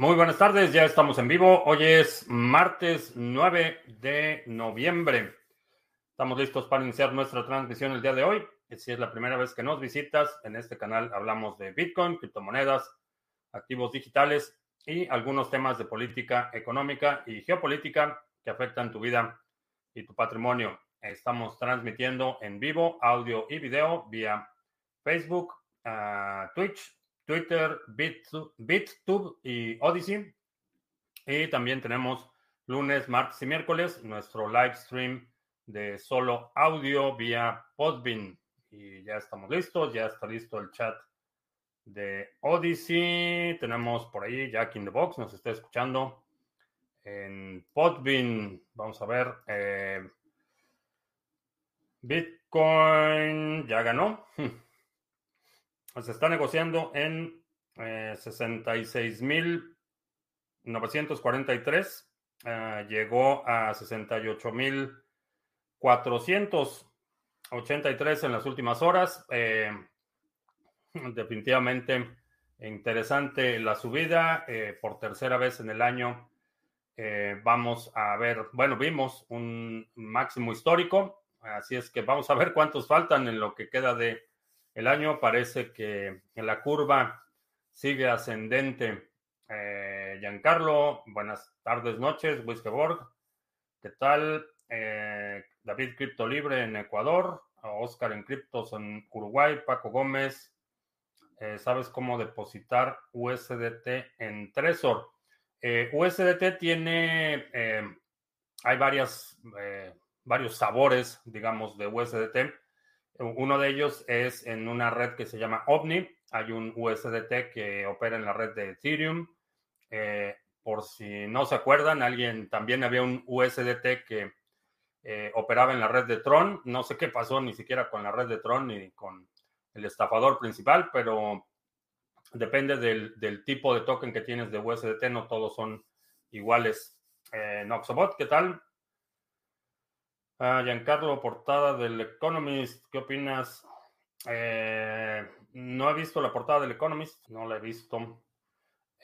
Muy buenas tardes, ya estamos en vivo. Hoy es martes 9 de noviembre. Estamos listos para iniciar nuestra transmisión el día de hoy. Si es la primera vez que nos visitas, en este canal hablamos de Bitcoin, criptomonedas, activos digitales y algunos temas de política económica y geopolítica que afectan tu vida y tu patrimonio. Estamos transmitiendo en vivo audio y video vía Facebook, ah, Twitch, Twitter, BitTube y Odyssey. Y también tenemos lunes, martes y miércoles nuestro live stream de solo audio vía Podbean. Y ya estamos listos, ya está listo el chat de Odyssey. Tenemos por ahí Jack in the Box, nos está escuchando en Podbean. Vamos a ver. Eh, Bitcoin ya ganó. se está negociando en eh, 66.943. Eh, llegó a 68.483 en las últimas horas. Eh, definitivamente interesante la subida. Eh, por tercera vez en el año vamos a ver, bueno, vimos un máximo histórico. Así es que vamos a ver cuántos faltan en lo que queda de el año parece que en la curva sigue ascendente. Eh, Giancarlo, buenas tardes, noches. Wiskeborg, ¿qué tal? Eh, David Cripto Libre en Ecuador. Oscar en Criptos en Uruguay. Paco Gómez, eh, ¿sabes cómo depositar USDT en Trezor? USDT tiene, hay varias, varios sabores, digamos, de USDT. Uno de ellos es en una red que se llama OVNI. Hay un USDT que opera en la red de Ethereum. Eh, por si no se acuerdan, alguien también había un USDT que eh, operaba en la red de Tron. No sé qué pasó ni siquiera con la red de Tron ni con el estafador principal, pero depende del, tipo de token que tienes de USDT. No todos son iguales. Eh, Noxobot, ¿qué tal? Ah, Giancarlo Portada del Economist, ¿qué opinas? Eh, no he visto la portada del Economist, no la he visto.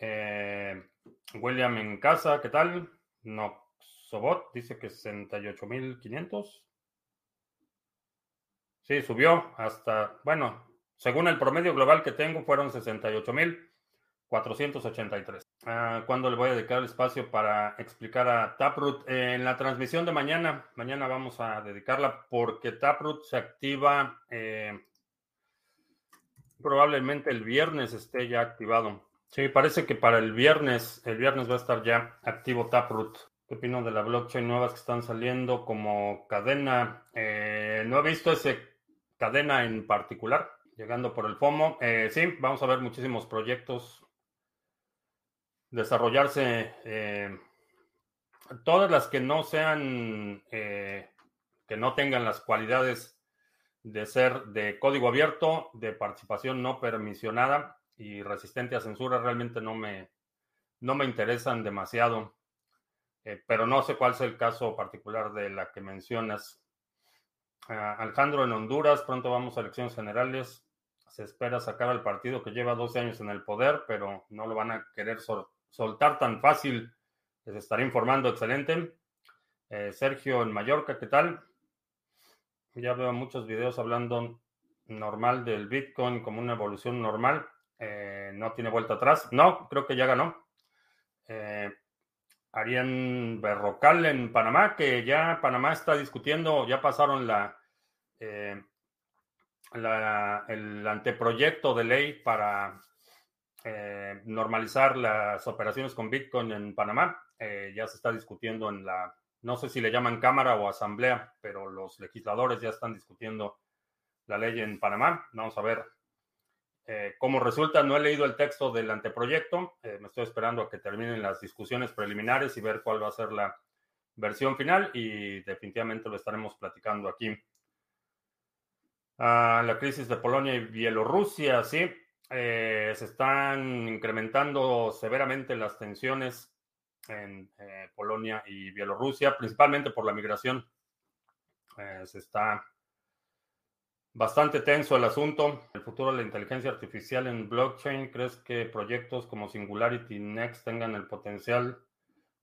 Eh, William en casa, ¿qué tal? No, Sobot dice que 68.500. Sí, subió hasta, bueno, según el promedio global que tengo, fueron 68.483. Ah, ¿Cuándo le voy a dedicar el espacio para explicar a Taproot? en la transmisión de mañana. Mañana vamos a dedicarla porque Taproot se activa eh, probablemente el viernes esté ya activado. Sí, parece que para el viernes, el viernes va a estar ya activo Taproot. ¿Qué opino de la blockchain nuevas que están saliendo como cadena? Eh, no he visto ese cadena en particular, llegando por el FOMO. Eh, sí, vamos a ver muchísimos proyectos desarrollarse eh, todas las que no sean, eh, que no tengan las cualidades de ser de código abierto, de participación no permisionada y resistente a censura, realmente no me, no me interesan demasiado. Eh, pero no sé cuál es el caso particular de la que mencionas. Ah, Alejandro en Honduras, pronto vamos a elecciones generales. Se espera sacar al partido que lleva 12 años en el poder, pero no lo van a querer sortear soltar tan fácil. Les estaré informando. Excelente. Eh, Sergio en Mallorca, ¿qué tal? Ya veo muchos videos hablando normal del Bitcoin como una evolución normal. Eh, no tiene vuelta atrás. No, creo que ya ganó. Eh, Arián Berrocal en Panamá, que ya Panamá está discutiendo, ya pasaron la, eh, la el anteproyecto de ley para eh, normalizar las operaciones con Bitcoin en Panamá. Eh, ya se está discutiendo en la, no sé si le llaman Cámara o Asamblea, pero los legisladores ya están discutiendo la ley en Panamá. Vamos a ver eh, cómo resulta. No he leído el texto del anteproyecto. me estoy esperando a que terminen las discusiones preliminares y ver cuál va a ser la versión final y definitivamente lo estaremos platicando aquí. Ah, la crisis de Polonia y Bielorrusia, sí. Eh, se están incrementando severamente las tensiones en eh, Polonia y Bielorrusia, principalmente por la migración. Eh, se está Bastante tenso el asunto. El futuro de la inteligencia artificial en blockchain. ¿Crees que proyectos como Singularity Next tengan el potencial,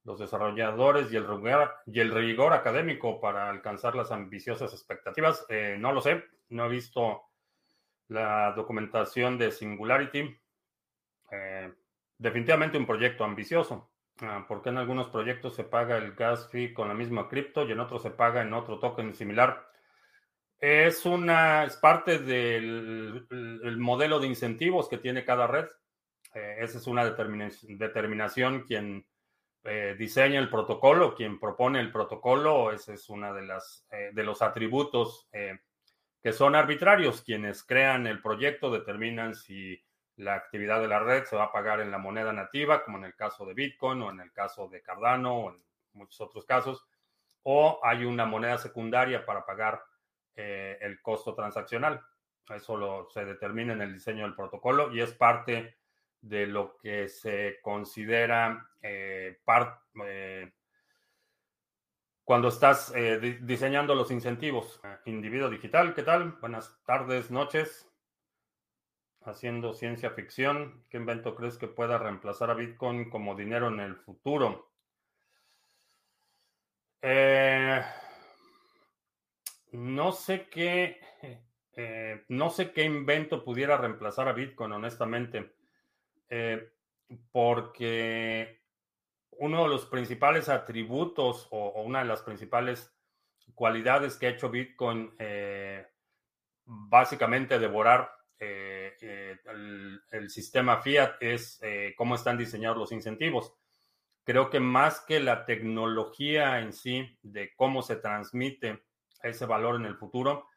los desarrolladores y el rigor, y el rigor académico para alcanzar las ambiciosas expectativas? Eh, no lo sé. No he visto la documentación de Singularity. Eh, definitivamente un proyecto ambicioso. Ah, porque en algunos proyectos se paga el gas fee con la misma cripto y en otros se paga en otro token similar. Es una, es parte del modelo de incentivos que tiene cada red. Eh, esa es una determinación quien eh, diseña el protocolo, quien propone el protocolo, ese es uno de, las, eh, de los atributos que son arbitrarios. Quienes crean el proyecto determinan si la actividad de la red se va a pagar en la moneda nativa, como en el caso de Bitcoin o en el caso de Cardano o en muchos otros casos, o hay una moneda secundaria para pagar eh, el costo transaccional. Eso lo, se determina en el diseño del protocolo y es parte de lo que se considera eh, eh, cuando estás diseñando los incentivos. Individuo digital, ¿qué tal? Buenas tardes, noches. Haciendo ciencia ficción, ¿qué invento crees que pueda reemplazar a Bitcoin como dinero en el futuro? Eh, no sé qué, eh, no sé qué invento pudiera reemplazar a Bitcoin, honestamente, eh, porque uno de los principales atributos o, una de las principales cualidades que ha hecho Bitcoin eh, básicamente devorar el, el, sistema fiat es cómo están diseñados los incentivos. Creo que más que la tecnología en sí de cómo se transmite ese valor en el futuro.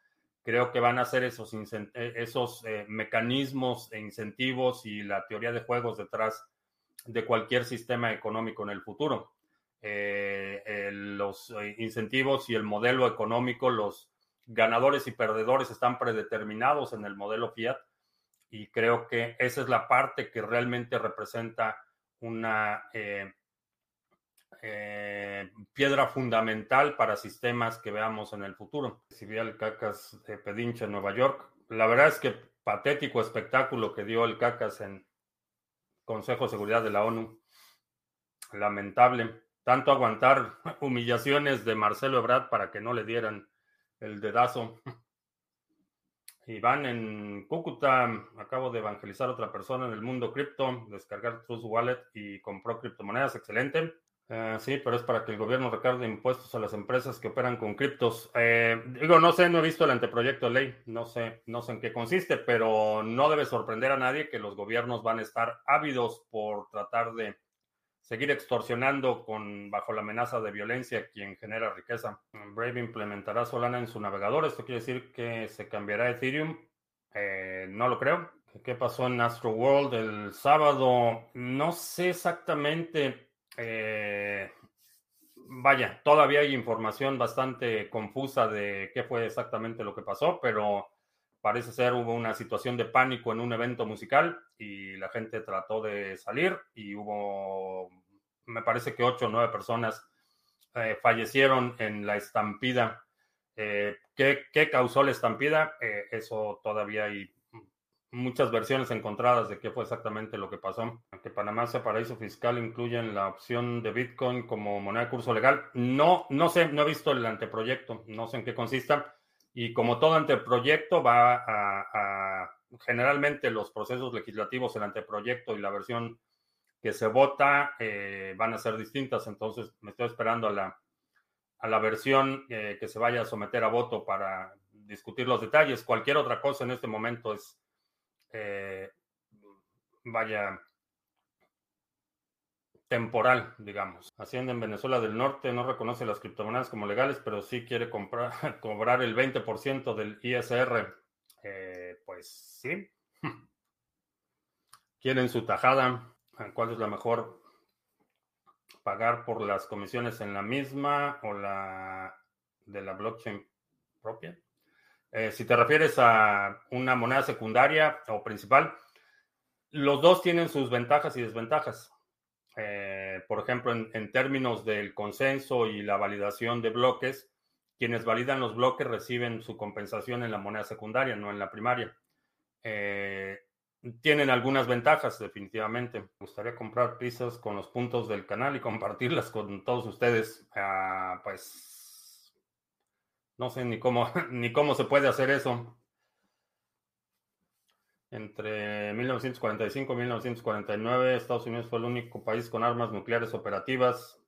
Creo que van a ser esos, eh, esos eh, mecanismos e incentivos y la teoría de juegos detrás de cualquier sistema económico en el futuro. Eh, los incentivos y el modelo económico, los ganadores y perdedores están predeterminados en el modelo fiat y creo que esa es la parte que realmente representa una eh, piedra fundamental para sistemas que veamos en el futuro. Vi el CACAS Pedinche en Nueva York, la verdad es que patético espectáculo que dio el CACAS en Consejo de Seguridad de la ONU. Lamentable. Tanto aguantar humillaciones de Marcelo Ebrard para que no le dieran el dedazo. Iván en Cúcuta, acabo de evangelizar a otra persona en el mundo cripto, descargar Trust Wallet y compró criptomonedas. Excelente. Eh, sí, pero es para que el gobierno recargue impuestos a las empresas que operan con criptos. Eh, digo, no sé, no he visto el anteproyecto de ley, no sé, no sé en qué consiste, pero no debe sorprender a nadie que los gobiernos van a estar ávidos por tratar de seguir extorsionando con bajo la amenaza de violencia quien genera riqueza. Brave implementará Solana en su navegador. Esto quiere decir que se cambiará Ethereum. Eh, no lo creo. ¿Qué pasó en Astro World el sábado? No sé exactamente eh, vaya, todavía hay información bastante confusa de qué fue exactamente lo que pasó, pero parece ser hubo una situación de pánico en un evento musical y la gente trató de salir y hubo, me parece que ocho o nueve personas eh, fallecieron en la estampida. Eh, ¿qué, ¿qué, causó la estampida? eso todavía hay muchas versiones encontradas de qué fue exactamente lo que pasó. Que Panamá sea paraíso fiscal incluyen la opción de Bitcoin como moneda de curso legal. No, no sé, no he visto el anteproyecto, no sé en qué consista. Y como todo anteproyecto va a, generalmente los procesos legislativos, el anteproyecto y la versión que se vota eh, van a ser distintas. Entonces me estoy esperando a la, a la versión eh, que se vaya a someter a voto para discutir los detalles. Cualquier otra cosa en este momento es eh, vaya, temporal, digamos. Hacienda en Venezuela del Norte no reconoce las criptomonedas como legales, pero sí quiere comprar, cobrar el 20% del ISR. Eh, pues sí. Quieren su tajada. ¿Cuál es la mejor? ¿Pagar por las comisiones en la misma o la de la blockchain propia? Eh, si te refieres a una moneda secundaria o principal, los dos tienen sus ventajas y desventajas. Eh, por ejemplo, en, términos del consenso y la validación de bloques, quienes validan los bloques reciben su compensación en la moneda secundaria, no en la primaria. Eh, tienen algunas ventajas, definitivamente. Me gustaría comprar pizzas con los puntos del canal y compartirlas con todos ustedes. Ah, pues no sé ni cómo, ni cómo se puede hacer eso. Entre 1945 y 1949, Estados Unidos fue el único país con armas nucleares operativas.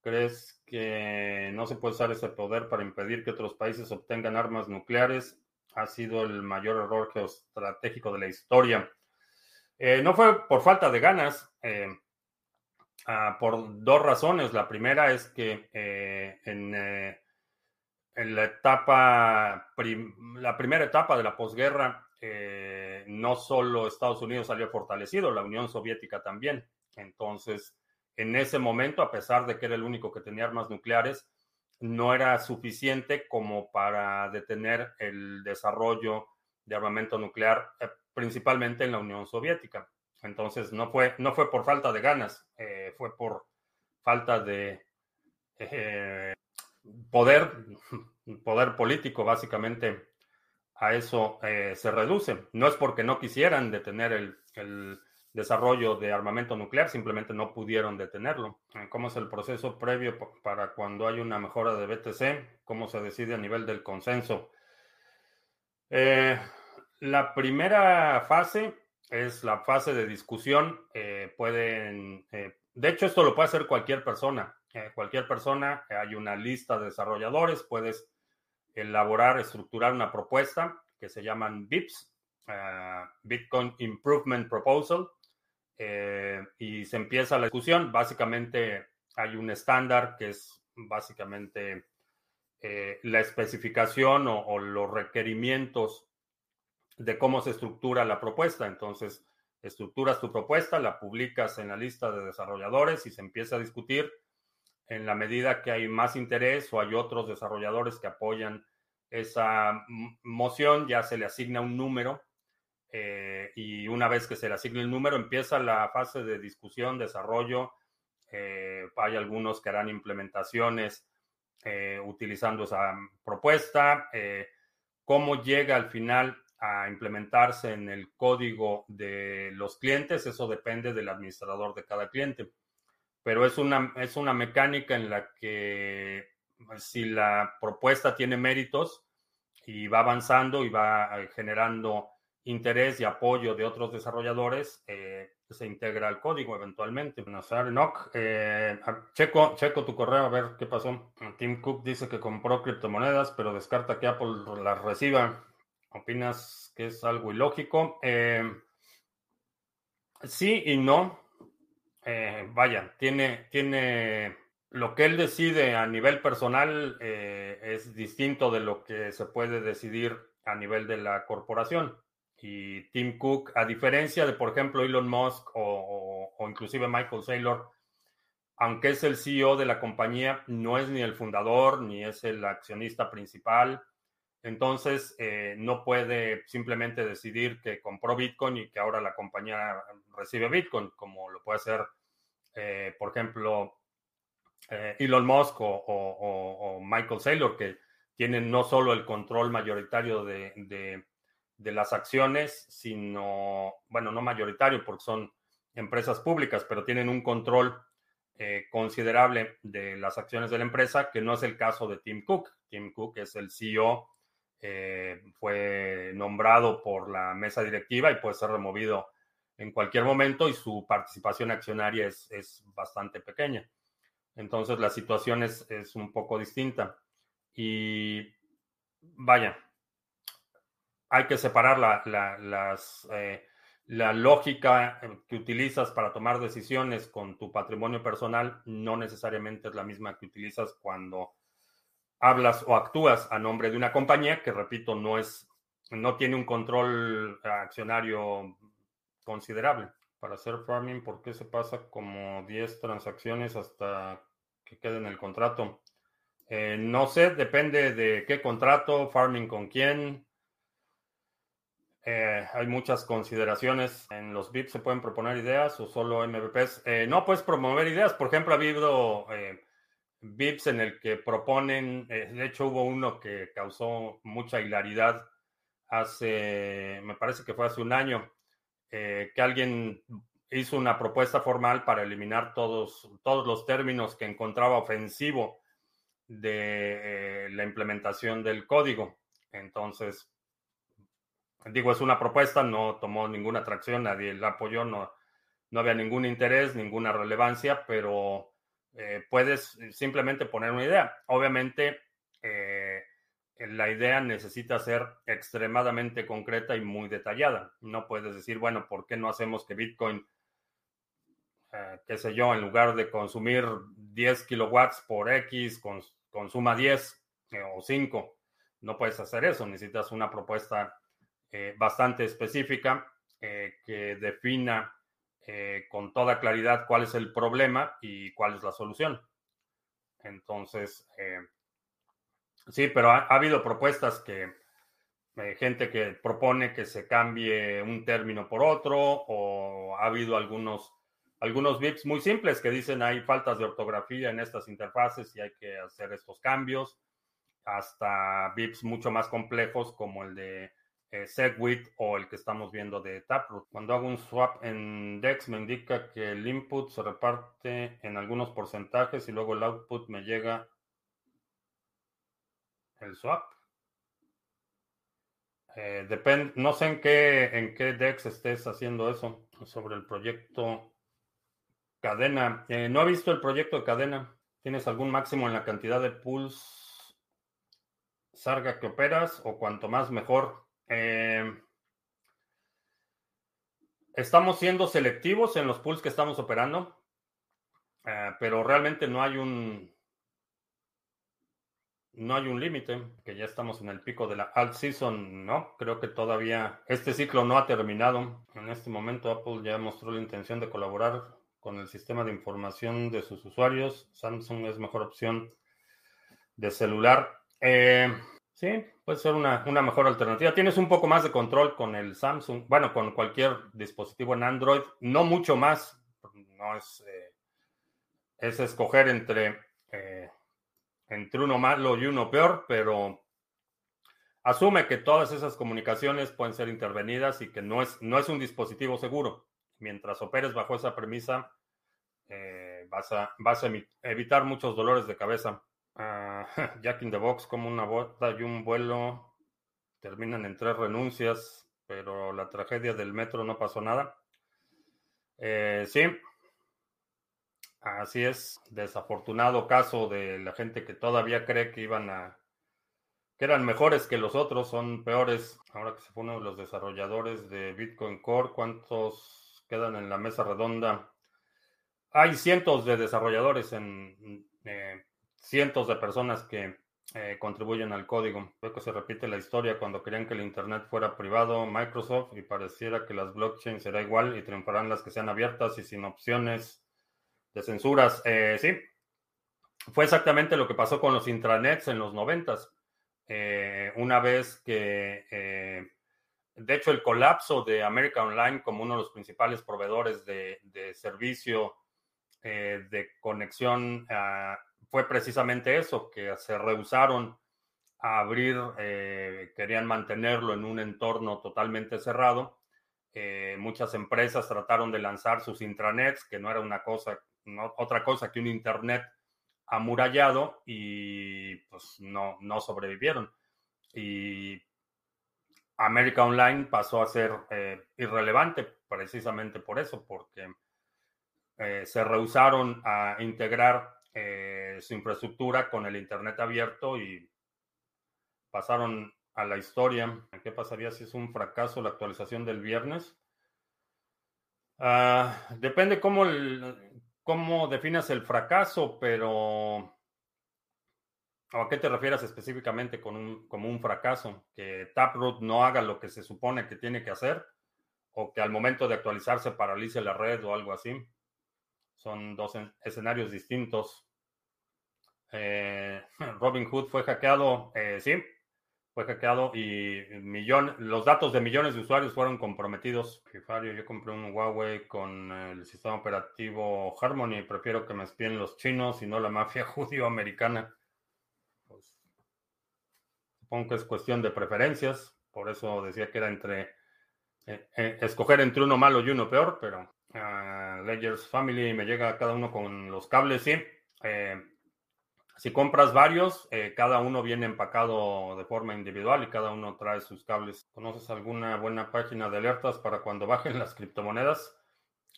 ¿Crees que no se puede usar ese poder para impedir que otros países obtengan armas nucleares? Ha sido el mayor error geoestratégico de la historia. Eh, no fue por falta de ganas, eh, ah, por dos razones. La primera es que eh, en, en, la etapa, la primera etapa de la posguerra, no solo Estados Unidos salió fortalecido, la Unión Soviética también. Entonces, en ese momento, a pesar de que era el único que tenía armas nucleares, no era suficiente como para detener el desarrollo de armamento nuclear, eh, principalmente en la Unión Soviética. Entonces, no fue, no fue por falta de ganas, eh, fue por falta de eh, poder, poder político, básicamente. A eso se reduce. No es porque no quisieran detener el desarrollo de armamento nuclear, simplemente no pudieron detenerlo. Eh, ¿Cómo es el proceso previo para cuando hay una mejora de BTC? ¿Cómo se decide a nivel del consenso? Eh, la primera fase es la fase de discusión. Eh, pueden, de hecho, esto lo puede hacer cualquier persona. Cualquier persona, hay una lista de desarrolladores, puedes elaborar, estructurar una propuesta que se llaman BIPs, Bitcoin Improvement Proposal. Eh, y se empieza la discusión. Básicamente hay un estándar que es básicamente eh, la especificación o, los requerimientos de cómo se estructura la propuesta. Entonces, estructuras tu propuesta, la publicas en la lista de desarrolladores y se empieza a discutir en la medida que hay más interés o hay otros desarrolladores que apoyan esa moción, ya se le asigna un número eh, y una vez que se le asigne el número, empieza la fase de discusión, desarrollo. Eh, hay algunos que harán implementaciones eh, utilizando esa propuesta. cómo llega al final a implementarse en el código de los clientes, eso depende del administrador de cada cliente. Pero es una, es una mecánica en la que si la propuesta tiene méritos y va avanzando y va generando interés y apoyo de otros desarrolladores, eh, se integra al código eventualmente. Nazar eh, checo, checo tu correo a ver qué pasó. Tim Cook dice que compró criptomonedas, pero descarta que Apple las reciba. ¿Opinas que es algo ilógico? Eh, sí y no. Eh, vaya, tiene, tiene lo que él decide a nivel personal es distinto de lo que se puede decidir a nivel de la corporación y Tim Cook, a diferencia de, por ejemplo, Elon Musk o, inclusive Michael Saylor, aunque es el CEO de la compañía, no es ni el fundador ni es el accionista principal. Entonces, eh, no puede simplemente decidir que compró Bitcoin y que ahora la compañía recibe Bitcoin, como lo puede hacer, eh, por ejemplo, eh, Elon Musk o, Michael Saylor, que tienen no solo el control mayoritario de las acciones, sino, bueno, no mayoritario porque son empresas públicas, pero tienen un control considerable de las acciones de la empresa, que no es el caso de Tim Cook. Tim Cook es el CEO, eh, fue nombrado por la mesa directiva y puede ser removido en cualquier momento y su participación accionaria es, es bastante pequeña. Entonces la situación es, es un poco distinta. Y vaya, hay que separar la, las, eh, la lógica que utilizas para tomar decisiones con tu patrimonio personal, no necesariamente es la misma que utilizas cuando hablas o actúas a nombre de una compañía que, repito, no es, no tiene un control accionario considerable. Para hacer farming, ¿por qué se pasa como 10 transacciones hasta que quede en el contrato? Eh, no sé, depende de qué contrato, farming con quién, eh, hay muchas consideraciones. En los VIPs se pueden proponer ideas o solo MVPs. Eh, no puedes promover ideas. Por ejemplo, ha habido eh, VIPs en el que proponen, eh, de hecho hubo uno que causó mucha hilaridad hace, me parece que fue hace un año, que alguien hizo una propuesta formal para eliminar todos, todos los términos que encontraba ofensivo de la implementación del código. Entonces, digo, es una propuesta, no tomó ninguna atracción, nadie la apoyó, no, no había ningún interés, ninguna relevancia, pero eh, puedes simplemente poner una idea. Obviamente, eh, la idea necesita ser extremadamente concreta y muy detallada. No puedes decir, bueno, ¿por qué no hacemos que Bitcoin, eh, qué sé yo, en lugar de consumir 10 kilowatts por X, consuma 10 o 5? No puedes hacer eso, necesitas una propuesta eh, bastante específica eh, que defina eh, con toda claridad cuál es el problema y cuál es la solución. Entonces, sí, pero ha, habido propuestas que gente que propone que se cambie un término por otro o ha habido algunos algunos VIPs muy simples que dicen hay faltas de ortografía en estas interfaces y hay que hacer estos cambios, hasta VIPs mucho más complejos como el de eh, Segwit o el que estamos viendo de Taproot. Cuando hago un swap en DEX me indica que el input se reparte en algunos porcentajes y luego el output me llega el swap. Eh, depende, no sé en qué, en qué DEX estés haciendo eso sobre el proyecto cadena. Eh, no he visto el proyecto de cadena. ¿Tienes algún máximo en la cantidad de pools Sarga que operas o cuanto más mejor? Eh, estamos siendo selectivos en los pools que estamos operando, eh, pero realmente no hay un no hay un límite, que ya estamos en el pico de la alt season, ¿no? Creo que todavía este ciclo no ha terminado. En este momento Apple ya mostró la intención de colaborar con el sistema de información de sus usuarios. Samsung es mejor opción de celular. Eh, Sí, puede ser una, mejor alternativa. Tienes un poco más de control con el Samsung, bueno, con cualquier dispositivo en Android, no mucho más, no es, eh, es escoger entre, eh, entre uno malo y uno peor, pero asume que todas esas comunicaciones pueden ser intervenidas y que no es, no es un dispositivo seguro. Mientras operes bajo esa premisa, eh, vas, a, vas a evitar muchos dolores de cabeza. Ah, Jack in the Box como una bota y un vuelo terminan en tres renuncias, pero la tragedia del metro no pasó nada. Eh, sí, así es. Desafortunado caso de la gente que todavía cree que iban a que eran mejores que los otros, son peores. Ahora que se pone los desarrolladores de Bitcoin Core, ¿cuántos quedan en la mesa redonda? Hay cientos de desarrolladores en eh, cientos de personas que eh, contribuyen al código. Que se repite la historia cuando querían que el Internet fuera privado, Microsoft, y pareciera que las blockchains será igual y triunfarán las que sean abiertas y sin opciones de censuras. Eh, sí, fue exactamente lo que pasó con los intranets en los noventas. Eh, una vez que, de hecho, el colapso de America Online como uno de los principales proveedores de, de servicio de conexión a fue precisamente eso, que se rehusaron a abrir, eh, querían mantenerlo en un entorno totalmente cerrado. Eh, muchas empresas trataron de lanzar sus intranets, que no era una cosa, otra cosa que un internet amurallado y pues no, no sobrevivieron. Y América Online pasó a ser eh, irrelevante precisamente por eso, porque se rehusaron a integrar eh, su infraestructura con el Internet abierto y pasaron a la historia. ¿Qué pasaría si es un fracaso la actualización del viernes? Ah, depende cómo, cómo definas el fracaso, pero ¿a qué te refieres específicamente con un, como un fracaso? ¿Que Taproot no haga lo que se supone que tiene que hacer? ¿O que al momento de actualizarse paralice la red o algo así? Son dos escenarios distintos. Eh, Robin Hood fue hackeado, eh, sí. fue hackeado y millón, los datos de millones de usuarios fueron comprometidos. yo compré un Huawei con el sistema operativo Harmony. Prefiero que me espíen los chinos y no la mafia judío-americana. Pues, supongo que es cuestión de preferencias. Por eso decía que era entre eh, escoger entre uno malo y uno peor, pero uh, Ledgers Family me llega cada uno con los cables, sí. Eh, si compras varios, eh, cada uno viene empacado de forma individual y cada uno trae sus cables. ¿Conoces alguna buena página de alertas para cuando bajen las criptomonedas?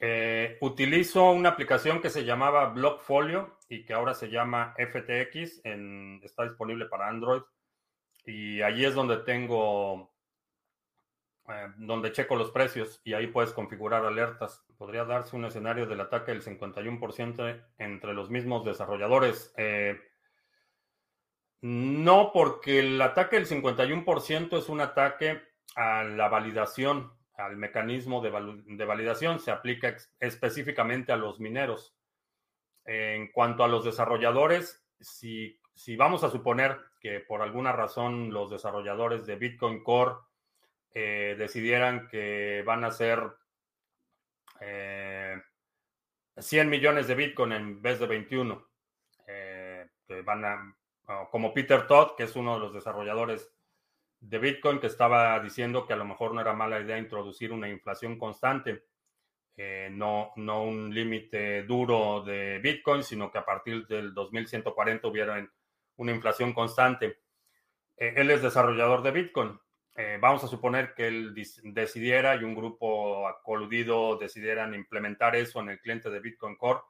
Eh, utilizo una aplicación que se llamaba Blockfolio y que ahora se llama FTX. está disponible para Android. Y allí es donde tengo, eh, donde checo los precios y ahí puedes configurar alertas. Podría darse un escenario del ataque del 51% entre los mismos desarrolladores. No, porque el ataque del 51% es un ataque a la validación, al mecanismo de, validación, se aplica específicamente a los mineros. En cuanto a los desarrolladores, si, vamos a suponer que por alguna razón los desarrolladores de Bitcoin Core eh, decidieran que van a ser 100 eh, millones de Bitcoin en vez de 21, eh, que van a como Peter Todd, que es uno de los desarrolladores de Bitcoin, que estaba diciendo que a lo mejor no era mala idea introducir una inflación constante, eh, no, no un límite duro de Bitcoin, sino que a partir del 2140 hubiera una inflación constante. Él es desarrollador de Bitcoin. Eh, vamos a suponer que él decidiera y un grupo coludido decidieran implementar eso en el cliente de Bitcoin Core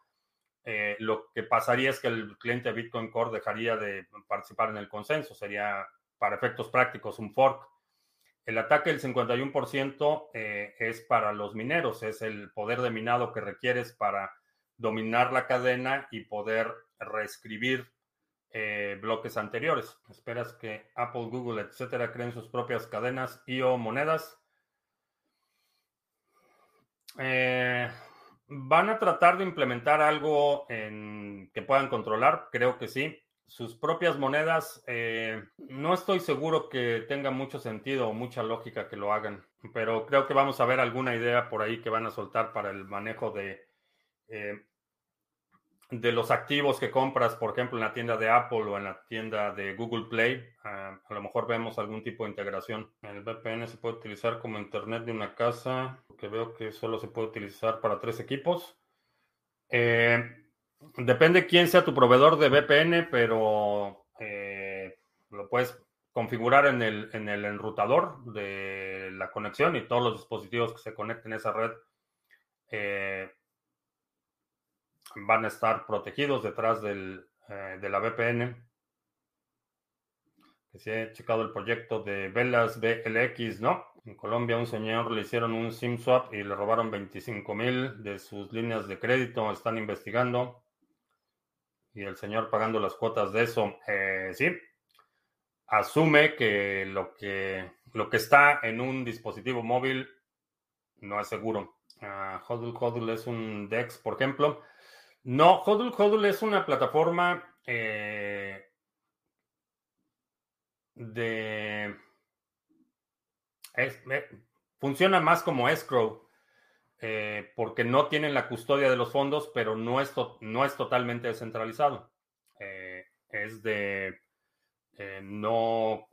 eh, lo que pasaría es que el cliente Bitcoin Core dejaría de participar en el consenso, sería para efectos prácticos un fork. El ataque del 51% eh, es para los mineros, es el poder de minado que requieres para dominar la cadena y poder reescribir eh, bloques anteriores. Esperas que Apple, Google, etcétera, creen sus propias cadenas y o monedas. Eh, ¿Van a tratar de implementar algo en, que puedan controlar? Creo que sí. Sus propias monedas, eh, no estoy seguro que tenga mucho sentido o mucha lógica que lo hagan, pero creo que vamos a ver alguna idea por ahí que van a soltar para el manejo de de los activos que compras, por ejemplo, en la tienda de Apple o en la tienda de Google Play, ah, a lo mejor vemos algún tipo de integración. El VPN se puede utilizar como internet de una casa, que veo que solo se puede utilizar para tres equipos. Eh, depende quién sea tu proveedor de VPN, pero eh, lo puedes configurar en el, en el enrutador de la conexión y todos los dispositivos que se conecten a esa red. Eh, van a estar protegidos detrás del, eh, de la VPN. Que se ha checado el proyecto de Velas BLX, ¿no? En Colombia un señor le hicieron un SIM swap y le robaron 25 mil de sus líneas de crédito. Están investigando. Y el señor pagando las cuotas de eso. Eh, sí. Asume que lo, que lo que está en un dispositivo móvil no es seguro. Uh, Hodl es un DEX, por ejemplo. No, Hodl Hodl es una plataforma eh, de... funciona más como escrow, eh, porque no tienen la custodia de los fondos, pero no es, no es totalmente descentralizado. Eh, es de no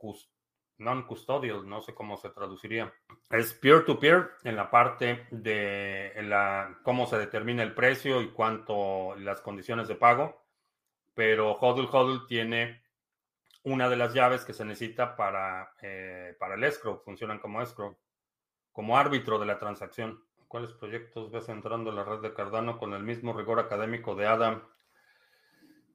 non-custodial, no sé cómo se traduciría. Es peer-to-peer en la parte de la, cómo se determina el precio y cuánto las condiciones de pago, pero HODL HODL tiene una de las llaves que se necesita para, eh, para el escrow, funcionan como escrow, como árbitro de la transacción. ¿Cuáles proyectos ves entrando en la red de Cardano con el mismo rigor académico de Adam?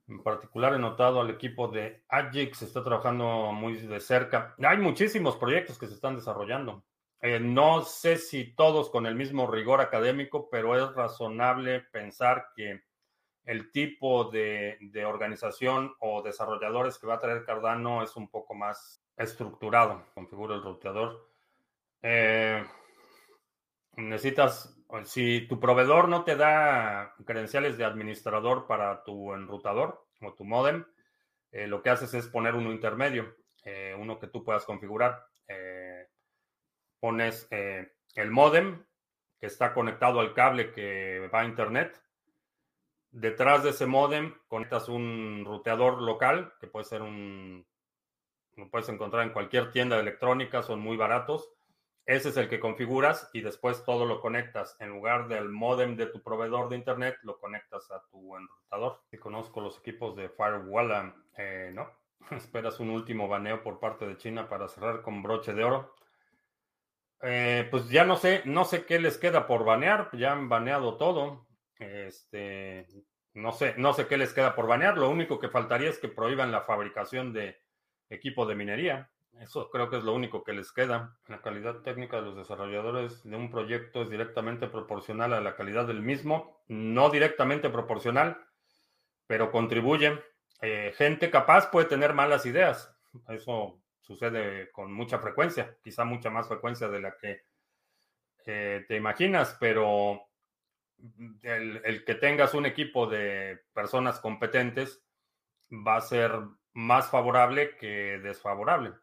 En particular he notado al equipo de Agix, está trabajando muy de cerca. Hay muchísimos proyectos que se están desarrollando. Eh, no sé si todos con el mismo rigor académico, pero es razonable pensar que el tipo de, organización o desarrolladores que va a traer Cardano es un poco más estructurado. Configura el roteador. Eh, necesitas si tu proveedor no te da credenciales de administrador para tu enrutador o tu modem, eh, lo que haces es poner uno intermedio. eh, uno que tú puedas configurar. Pones el modem que está conectado al cable que va a internet. Detrás de ese modem conectas un ruteador local, que puede ser un, lo puedes encontrar en cualquier tienda de electrónica, son muy baratos. Ese es el que configuras y después todo lo conectas. En lugar del modem de tu proveedor de internet, lo conectas a tu enrutador. Si conozco los equipos de Firewall, eh, no. Esperas un último baneo por parte de China para cerrar con broche de oro. Eh, pues ya no sé, no sé qué les queda por banear, ya han baneado todo. Este, no sé, no sé qué les queda por banear. Lo único que faltaría es que prohíban la fabricación de equipo de minería. Eso creo que es lo único que les queda. La calidad técnica de los desarrolladores de un proyecto es directamente proporcional a la calidad del mismo. No directamente proporcional, pero contribuye. Eh, gente capaz puede tener malas ideas. Eso sucede con mucha frecuencia, quizá mucha más frecuencia de la que te imaginas, pero el, que tengas un equipo de personas competentes va a ser más favorable que desfavorable,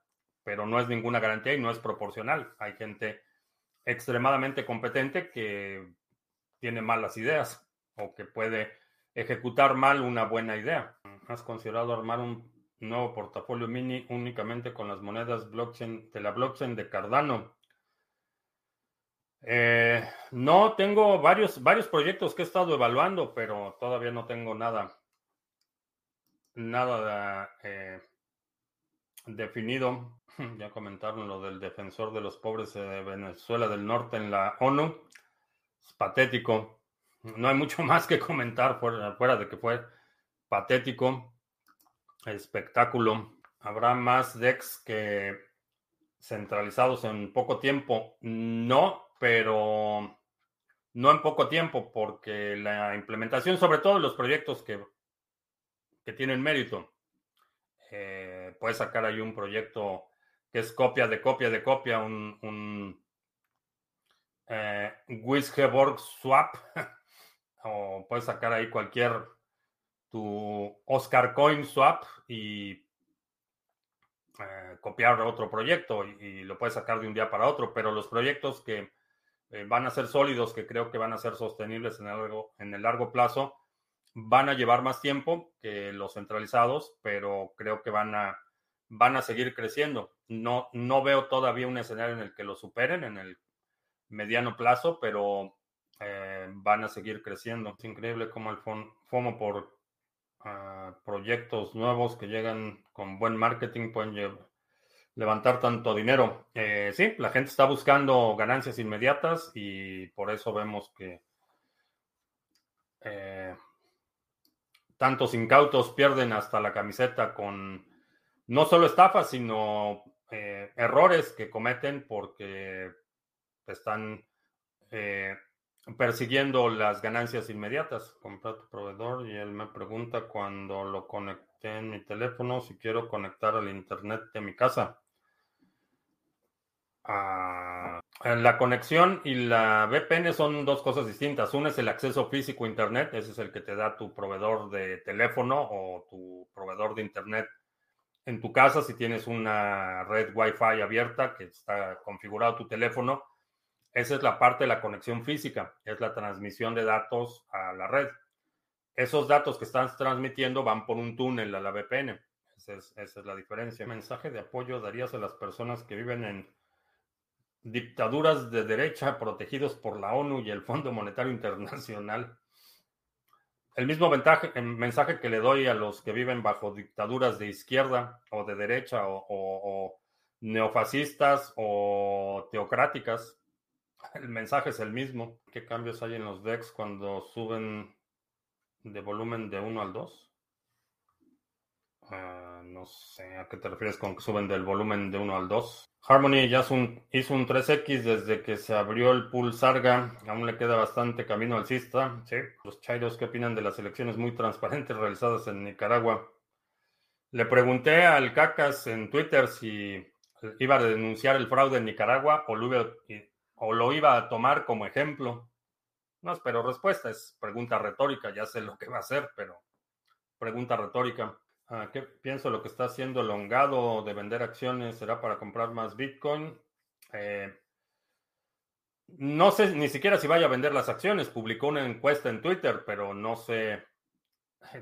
pero no es ninguna garantía y no es proporcional. Hay gente extremadamente competente que tiene malas ideas o que puede ejecutar mal una buena idea. ¿Has considerado armar un nuevo portafolio mini únicamente con las monedas blockchain de la blockchain de Cardano. Eh, no, tengo varios, varios proyectos que he estado evaluando, pero todavía no tengo nada, nada eh, definido. Ya comentaron lo del defensor de los pobres de Venezuela del Norte en la ONU. Es patético. No hay mucho más que comentar fuera de que fue patético espectáculo. ¿Habrá más DEX que centralizados en poco tiempo? No, pero no en poco tiempo, porque la implementación, sobre todo los proyectos que, que tienen mérito, eh, puedes sacar ahí un proyecto que es copia de copia de copia, un, un eh, Swap, o puedes sacar ahí cualquier tu Oscar Coin Swap y eh, copiar otro proyecto y, lo puedes sacar de un día para otro, pero los proyectos que eh, van a ser sólidos, que creo que van a ser sostenibles en el, largo, en el largo plazo, van a llevar más tiempo que los centralizados, pero creo que van a, van a seguir creciendo. No, no veo todavía un escenario en el que lo superen en el mediano plazo, pero eh, van a seguir creciendo. Es increíble cómo el FOMO por proyectos nuevos que llegan con buen marketing pueden levantar tanto dinero. Eh, sí, la gente está buscando ganancias inmediatas y por eso vemos que eh, tantos incautos pierden hasta la camiseta con no solo estafas, sino eh, errores que cometen porque están persiguiendo las ganancias inmediatas. Compré tu proveedor y él me pregunta cuando lo conecté en mi teléfono si quiero conectar al internet de mi casa. Ah, la conexión y la VPN son dos cosas distintas. Una es el acceso físico a internet, ese es el que te da tu proveedor de teléfono o tu proveedor de internet en tu casa si tienes una red Wi-Fi abierta que está configurado tu teléfono esa es la parte de la conexión física, es la transmisión de datos a la red. Esos datos que están transmitiendo van por un túnel a la VPN. Esa es, la diferencia. mensaje de apoyo darías a las personas que viven en dictaduras de derecha protegidos por la ONU y el Fondo Monetario Internacional. El mismo mensaje que le doy a los que viven bajo dictaduras de izquierda o de derecha o neofascistas o teocráticas el mensaje es el mismo. ¿Qué cambios hay en los decks cuando suben de volumen de 1 al 2? Ah, no sé a qué te refieres con que suben del volumen de 1 al 2. Harmony ya hizo un, 3X desde que se abrió el pool Sarga. Aún le queda bastante camino alcista. Sí. Los chairos, ¿qué opinan de las elecciones muy transparentes realizadas en Nicaragua? Le pregunté al Cacas en Twitter si iba a denunciar el fraude en Nicaragua o lo iba, o lo iba a tomar como ejemplo. No espero respuesta, es pregunta retórica, ya sé lo que va a hacer, pero pregunta retórica. Ah, ¿Qué pienso lo que está haciendo Longado de vender acciones? ¿Será para comprar más Bitcoin? Eh, no sé ni siquiera si vaya a vender las acciones. Publicó una encuesta en Twitter, pero no sé,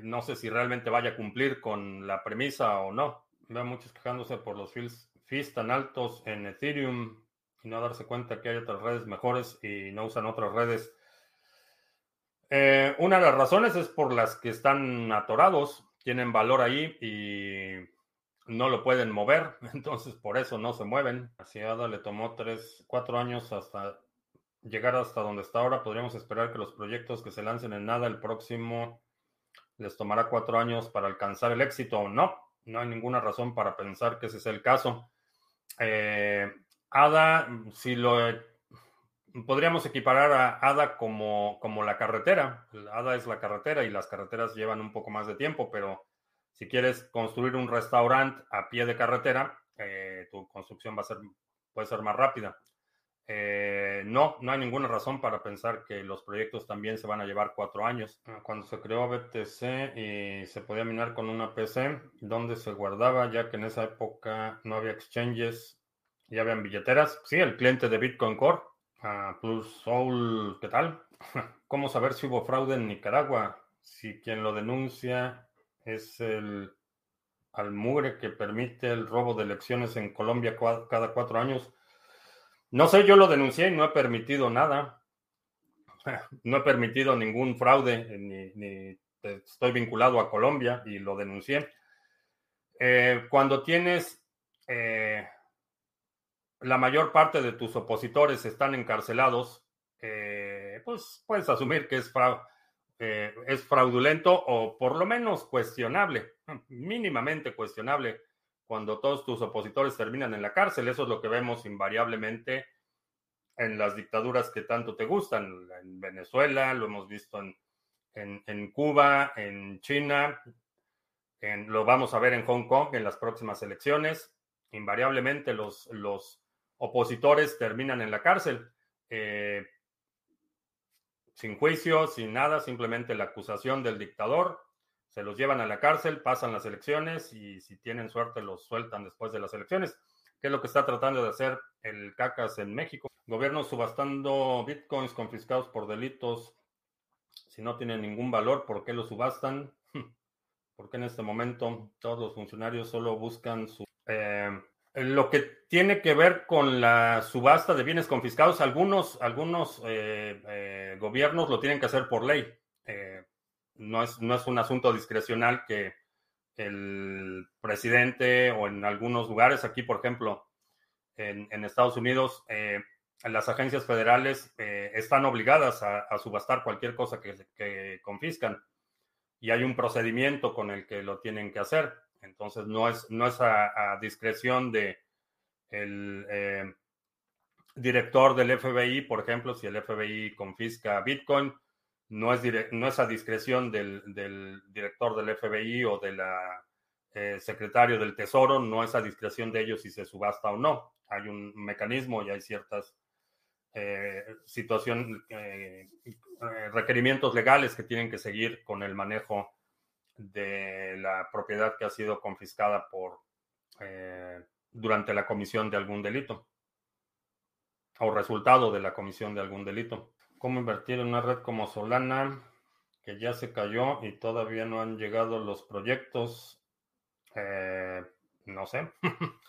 no sé si realmente vaya a cumplir con la premisa o no. Veo muchos quejándose por los fees, fees tan altos en Ethereum y no darse cuenta que hay otras redes mejores y no usan otras redes. Eh, una de las razones es por las que están atorados tienen valor ahí y no lo pueden mover, entonces por eso no se mueven. Así Ada le tomó tres, cuatro años hasta llegar hasta donde está ahora. Podríamos esperar que los proyectos que se lancen en nada el próximo les tomará cuatro años para alcanzar el éxito no. No hay ninguna razón para pensar que ese es el caso. Eh, ADA, si lo podríamos equiparar a ADA como, como la carretera. ADA es la carretera y las carreteras llevan un poco más de tiempo, pero si quieres construir un restaurante a pie de carretera, eh, tu construcción va a ser, puede ser más rápida. Eh, no, no hay ninguna razón para pensar que los proyectos también se van a llevar cuatro años. Ah, cuando se creó BTC y se podía minar con una PC, ¿dónde se guardaba? Ya que en esa época no había exchanges y habían billeteras. Sí, el cliente de Bitcoin Core Plus Soul, ¿qué tal? ¿Cómo saber si hubo fraude en Nicaragua? Si quien lo denuncia es el almugre que permite el robo de elecciones en Colombia cada cuatro años. No sé, yo lo denuncié y no he permitido nada. No he permitido ningún fraude, ni, estoy vinculado a Colombia y lo denuncié. Eh, cuando tienes eh, la mayor parte de tus opositores están encarcelados, eh, pues puedes asumir que es, eh, es fraudulento o por lo menos cuestionable, mínimamente cuestionable, cuando todos tus opositores terminan en la cárcel. Eso es lo que vemos invariablemente en las dictaduras que tanto te gustan, en Venezuela, lo hemos visto en, en, Cuba, en China, lo vamos a ver en Hong Kong en las próximas elecciones. Invariablemente los, los opositores terminan en la cárcel. Eh, sin juicio, sin nada, simplemente la acusación del dictador, se los llevan a la cárcel, pasan las elecciones y si tienen suerte los sueltan después de las elecciones, que es lo que está tratando de hacer el CACAS en México. Gobierno subastando bitcoins confiscados por delitos, si no tienen ningún valor, ¿por qué los subastan? Porque en este momento todos los funcionarios solo buscan su... Eh, lo que tiene que ver con la subasta de bienes confiscados, algunos, algunos eh, eh, gobiernos lo tienen que hacer por ley. Eh, no, es, no es un asunto discrecional que el presidente o en algunos lugares, aquí por ejemplo, en, Estados Unidos, las agencias federales están obligadas a, subastar cualquier cosa que confiscan y hay un procedimiento con el que lo tienen que hacer. Entonces, no es, no es a, discreción de eh, director del FBI, por ejemplo, si el FBI confisca Bitcoin, no es, no es a discreción del, director del FBI o del eh, secretario del Tesoro, no es a discreción de ellos si se subasta o no. Hay un mecanismo y hay ciertas eh, situaciones, requerimientos legales que tienen que seguir con el manejo de la propiedad que ha sido confiscada por eh, durante la comisión de algún delito o resultado de la comisión de algún delito. ¿Cómo invertir en una red como Solana que ya se cayó y todavía no han llegado los proyectos? Eh, no sé.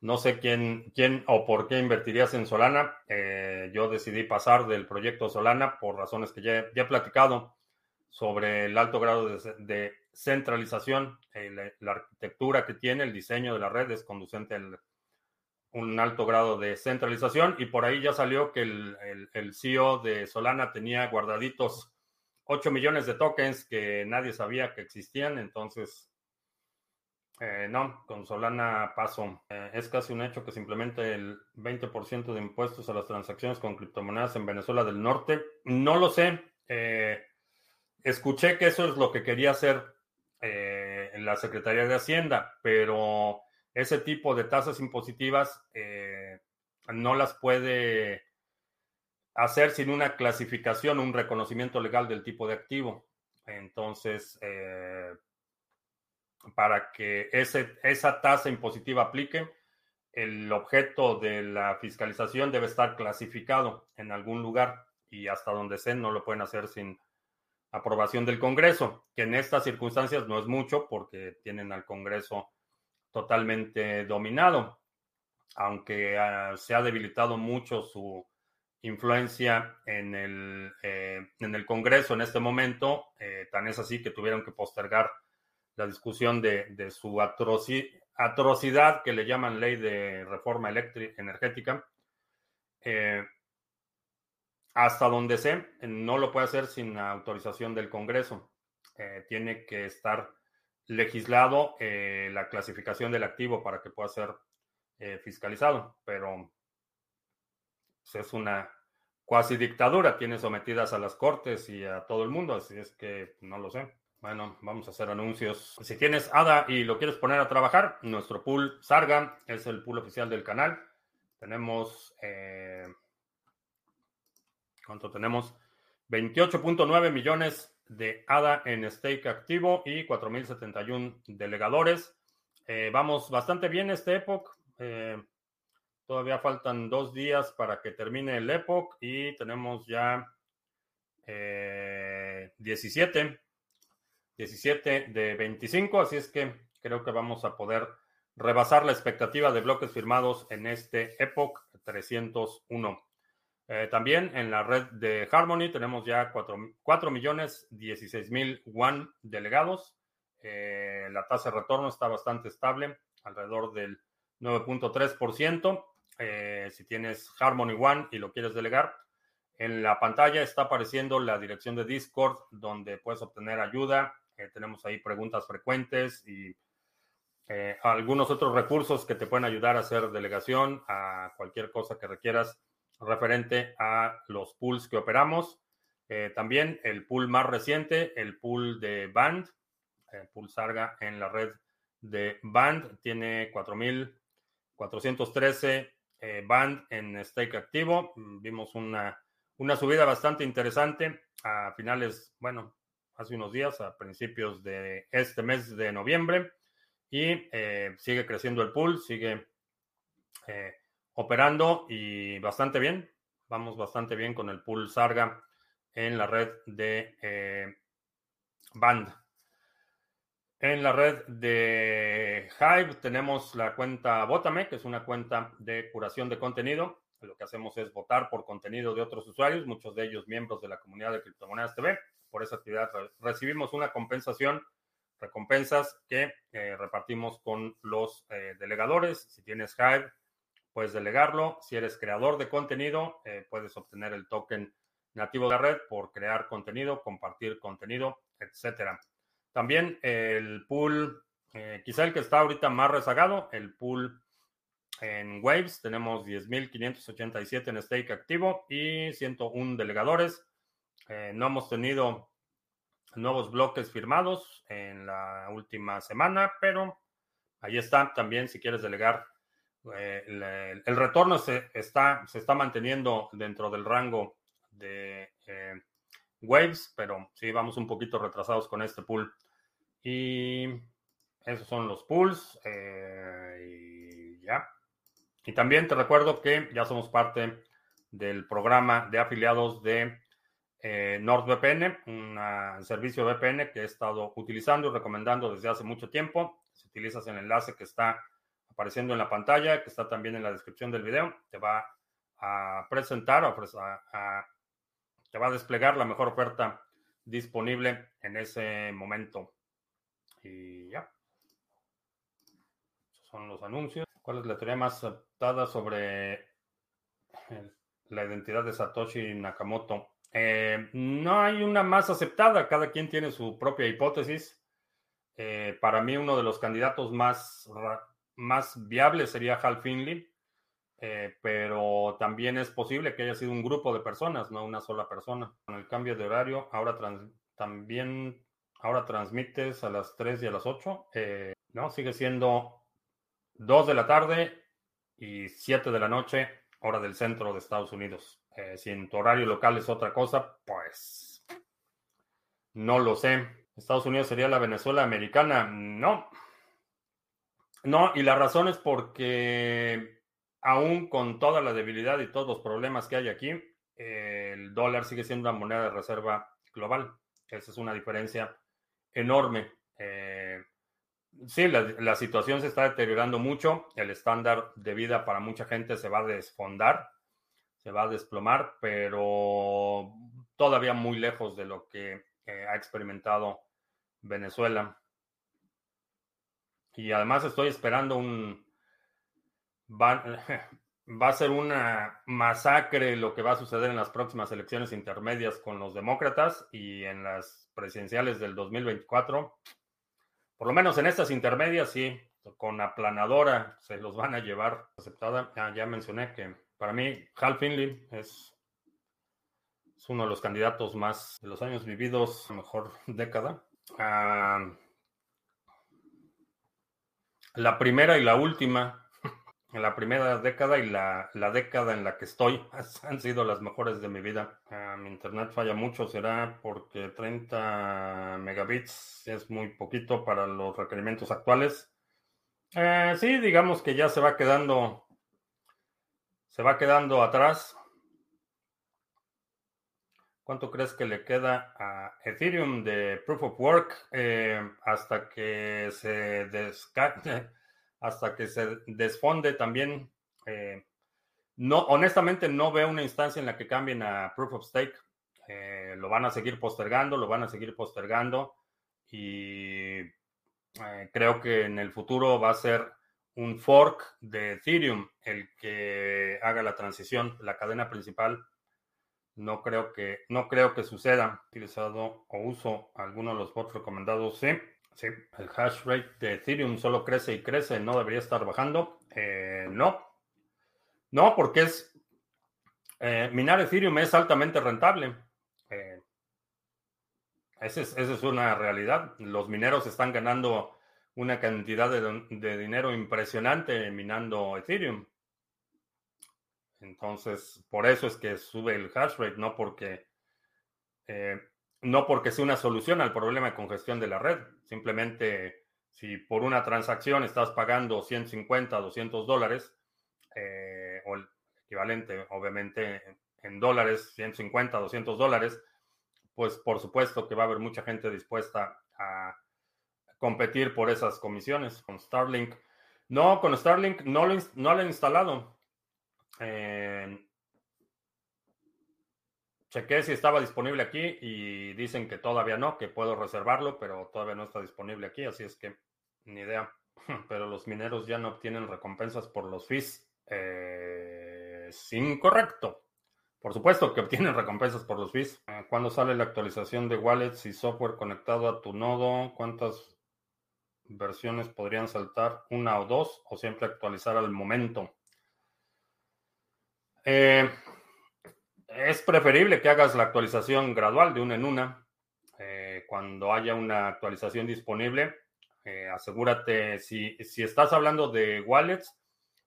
no sé quién, quién o por qué invertirías en Solana. Eh, yo decidí pasar del proyecto Solana por razones que ya, ya he platicado sobre el alto grado de, centralización, eh, la, arquitectura que tiene, el diseño de la red es conducente a un alto grado de centralización y por ahí ya salió que el, CEO de Solana tenía guardaditos 8 millones de tokens que nadie sabía que existían, entonces eh, no, con Solana paso. Eh, es casi un hecho que se implemente el 20% de impuestos a las transacciones con criptomonedas en Venezuela del Norte. No lo sé. Eh, escuché que eso es lo que quería hacer eh, en la Secretaría de Hacienda, pero ese tipo de tasas impositivas eh, no las puede hacer sin una clasificación, un reconocimiento legal del tipo de activo. Entonces, eh, para que esa tasa impositiva aplique, el objeto de la fiscalización debe estar clasificado en algún lugar y hasta donde sea no lo pueden hacer sin aprobación del Congreso, que en estas circunstancias no es mucho porque tienen al Congreso totalmente dominado, aunque ah, se ha debilitado mucho su influencia en el, eh, en el Congreso en este momento, eh, tan es así que tuvieron que postergar la discusión de, su atrocidad que le llaman ley de reforma energética. Eh, hasta donde sé, no lo puede hacer sin autorización del Congreso. Eh, tiene que estar legislado eh, la clasificación del activo para que pueda ser eh, fiscalizado, pero pues, es una cuasi dictadura, tiene sometidas a las cortes y a todo el mundo, así es que no lo sé. Bueno, vamos a hacer anuncios. Si tienes ADA y lo quieres poner a trabajar, nuestro pool Sarga es el pool oficial del canal. Tenemos ¿Cuánto tenemos? 28.9 millones de ADA en stake activo y 4.071 delegadores. Eh, vamos bastante bien este Epoch. Eh, todavía faltan dos días para que termine el Epoch y tenemos ya 17. Eh, 17 de 25, así es que creo que vamos a poder rebasar la expectativa de bloques firmados en este Epoch 301. Eh, también en la red de Harmony tenemos ya 4, millones 16 mil one delegados. Eh, la tasa de retorno está bastante estable, alrededor del 9.3%. Eh, si tienes Harmony One y lo quieres delegar, en la pantalla está apareciendo la dirección de Discord donde puedes obtener ayuda. tenemos ahí preguntas frecuentes y algunos otros recursos que te pueden ayudar a hacer delegación a cualquier cosa que requieras referente a los pools que operamos. Eh, también el pool más reciente, el pool de Band, el pool Sarga en la red de Band, tiene 4.413 eh, Band en stake activo. Vimos una, una subida bastante interesante a finales, bueno, hace unos días, a principios de este mes de noviembre. Y eh, sigue creciendo el pool, sigue operando y bastante bien. Vamos bastante bien con el pool Sarga en la red de eh, Band. En la red de Hive tenemos la cuenta Botame, que es una cuenta de curación de contenido. Lo que hacemos es votar por contenido de otros usuarios, muchos de ellos miembros de la comunidad de Criptomonedas TV. Por esa actividad recibimos una compensación, recompensas que eh, repartimos con los eh, delegadores. Si tienes Hive, puedes delegarlo. Si eres creador de contenido, eh, puedes obtener el token nativo de la red por crear contenido, compartir contenido, etc. También el pool, eh, quizá el que está ahorita más rezagado, el pool en Waves, tenemos 10.587 en stake activo y 101 delegadores. Eh, no hemos tenido nuevos bloques firmados en la última semana, pero ahí está también si quieres delegar eh, el, retorno se está, se está manteniendo dentro del rango de eh, Waves, pero sí vamos un poquito retrasados con este pool. Y esos son los pools. Eh, y ya. Y también te recuerdo que ya somos parte del programa de afiliados de NordVPN, un servicio VPN que he estado utilizando y recomendando desde hace mucho tiempo. Si utilizas el enlace que está apareciendo en la pantalla, que está también en la descripción del video, te va a presentar, te va a desplegar la mejor oferta disponible en ese momento. Y ya. Esos son los anuncios. ¿Cuál es la teoría más aceptada sobre la identidad de Satoshi Nakamoto? Eh, no hay una más aceptada, cada quien tiene su propia hipótesis. Eh, para mí uno de los candidatos más más viable sería Hal Finley, eh, pero también es posible que haya sido un grupo de personas, no una sola persona. Con el cambio de horario, ahora también ahora transmites a las 3 y a las 8. Eh, no, sigue siendo 2 de la tarde y 7 de la noche, hora del centro de Estados Unidos. Eh, si en tu horario local es otra cosa, pues no lo sé. Estados Unidos sería la Venezuela americana. No. No, y la razón es porque aún con toda la debilidad y todos los problemas que hay aquí, el dólar sigue siendo una moneda de reserva global. Esa es una diferencia enorme. Eh, sí, la, situación se está deteriorando mucho. El estándar de vida para mucha gente se va a desfondar, se va a desplomar, pero todavía muy lejos de lo que eh, ha experimentado Venezuela. Y además estoy esperando un... Va, va a ser una masacre lo que va a suceder en las próximas elecciones intermedias con los demócratas y en las presidenciales del 2024. Por lo menos en estas intermedias, sí, con aplanadora se los van a llevar aceptada. ya mencioné que para mí Hal Finley es, es uno de los candidatos más de los años vividos, mejor década. Ah, la primera y la última, la primera década y la, década en la que estoy han sido las mejores de mi vida. Ah, mi internet falla mucho, será porque 30 megabits es muy poquito para los requerimientos actuales. Eh, sí, digamos que ya se va quedando, se va quedando atrás. ¿Cuánto crees que le queda a Ethereum de Proof of Work eh, hasta que se hasta que se desfonde también? Eh, no, honestamente no veo una instancia en la que cambien a Proof of Stake. Eh, lo van a seguir postergando, lo van a seguir postergando y creo que en el futuro va a ser un fork de Ethereum el que haga la transición, la cadena principal no creo que, no creo que suceda. Utilizado o uso alguno de los bots recomendados. Sí, sí. El hash rate de Ethereum solo crece y crece. No debería estar bajando. Eh, no. No, porque es. Eh, minar Ethereum es altamente rentable. Eh, esa, es, una realidad. Los mineros están ganando una cantidad de dinero impresionante minando Ethereum. Entonces, por eso es que sube el hash rate, no porque, eh, no porque sea una solución al problema de congestión de la red. Simplemente, si por una transacción estás pagando 150, 200 dólares, eh, o el equivalente, obviamente, en dólares, 150, 200 dólares, pues por supuesto que va a haber mucha gente dispuesta a competir por esas comisiones. Con Starlink, no, con Starlink no lo, no lo he instalado. Eh, chequé si estaba disponible aquí y dicen que todavía no, que puedo reservarlo, pero todavía no está disponible aquí, así es que ni idea. Pero los mineros ya no obtienen recompensas por los fees. Eh, es incorrecto. Por supuesto que obtienen recompensas por los fees. Eh, ¿Cuándo sale la actualización de wallets y software conectado a tu nodo? ¿Cuántas versiones podrían saltar? ¿Una o dos? ¿O siempre actualizar al momento? Eh, es preferible que hagas la actualización gradual de una en una. Eh, cuando haya una actualización disponible, eh, asegúrate, si, si estás hablando de wallets,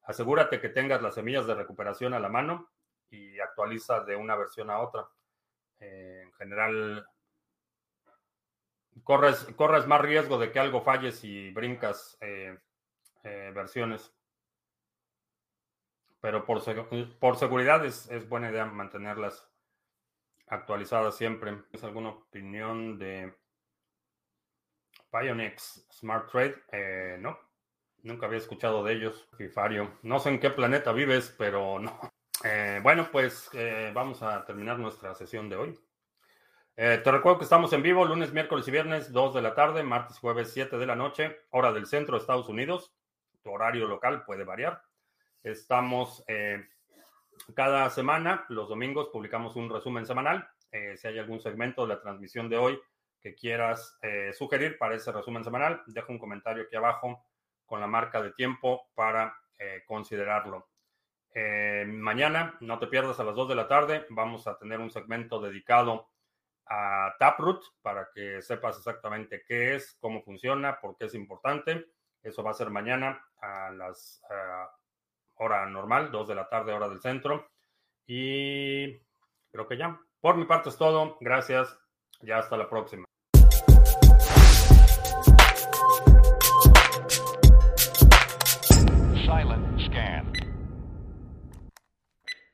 asegúrate que tengas las semillas de recuperación a la mano y actualiza de una versión a otra. en general, corres, corres más riesgo de que algo falle si brincas versiones pero por, por seguridad es, buena idea mantenerlas actualizadas siempre. ¿Es alguna opinión de Pionex Smart Trade? Eh, no, nunca había escuchado de ellos. Fifario, no sé en qué planeta vives, pero no. Eh, bueno, pues eh, vamos a terminar nuestra sesión de hoy. te recuerdo que estamos en vivo lunes, miércoles y viernes, 2 de la tarde, martes y jueves, 7 de la noche, hora del centro de Estados Unidos. Tu horario local puede variar. Estamos eh, cada semana, los domingos, publicamos un resumen semanal. Eh, si hay algún segmento de la transmisión de hoy que quieras eh, sugerir para ese resumen semanal, deja un comentario aquí abajo con la marca de tiempo para considerarlo. mañana, no te pierdas a las 2 de la tarde, vamos a tener un segmento dedicado a Taproot para que sepas exactamente qué es, cómo funciona, por qué es importante. Eso va a ser mañana a las hora normal, 2 de la tarde, hora del centro. Y creo que ya. Por mi parte es todo. Gracias. Ya hasta la próxima.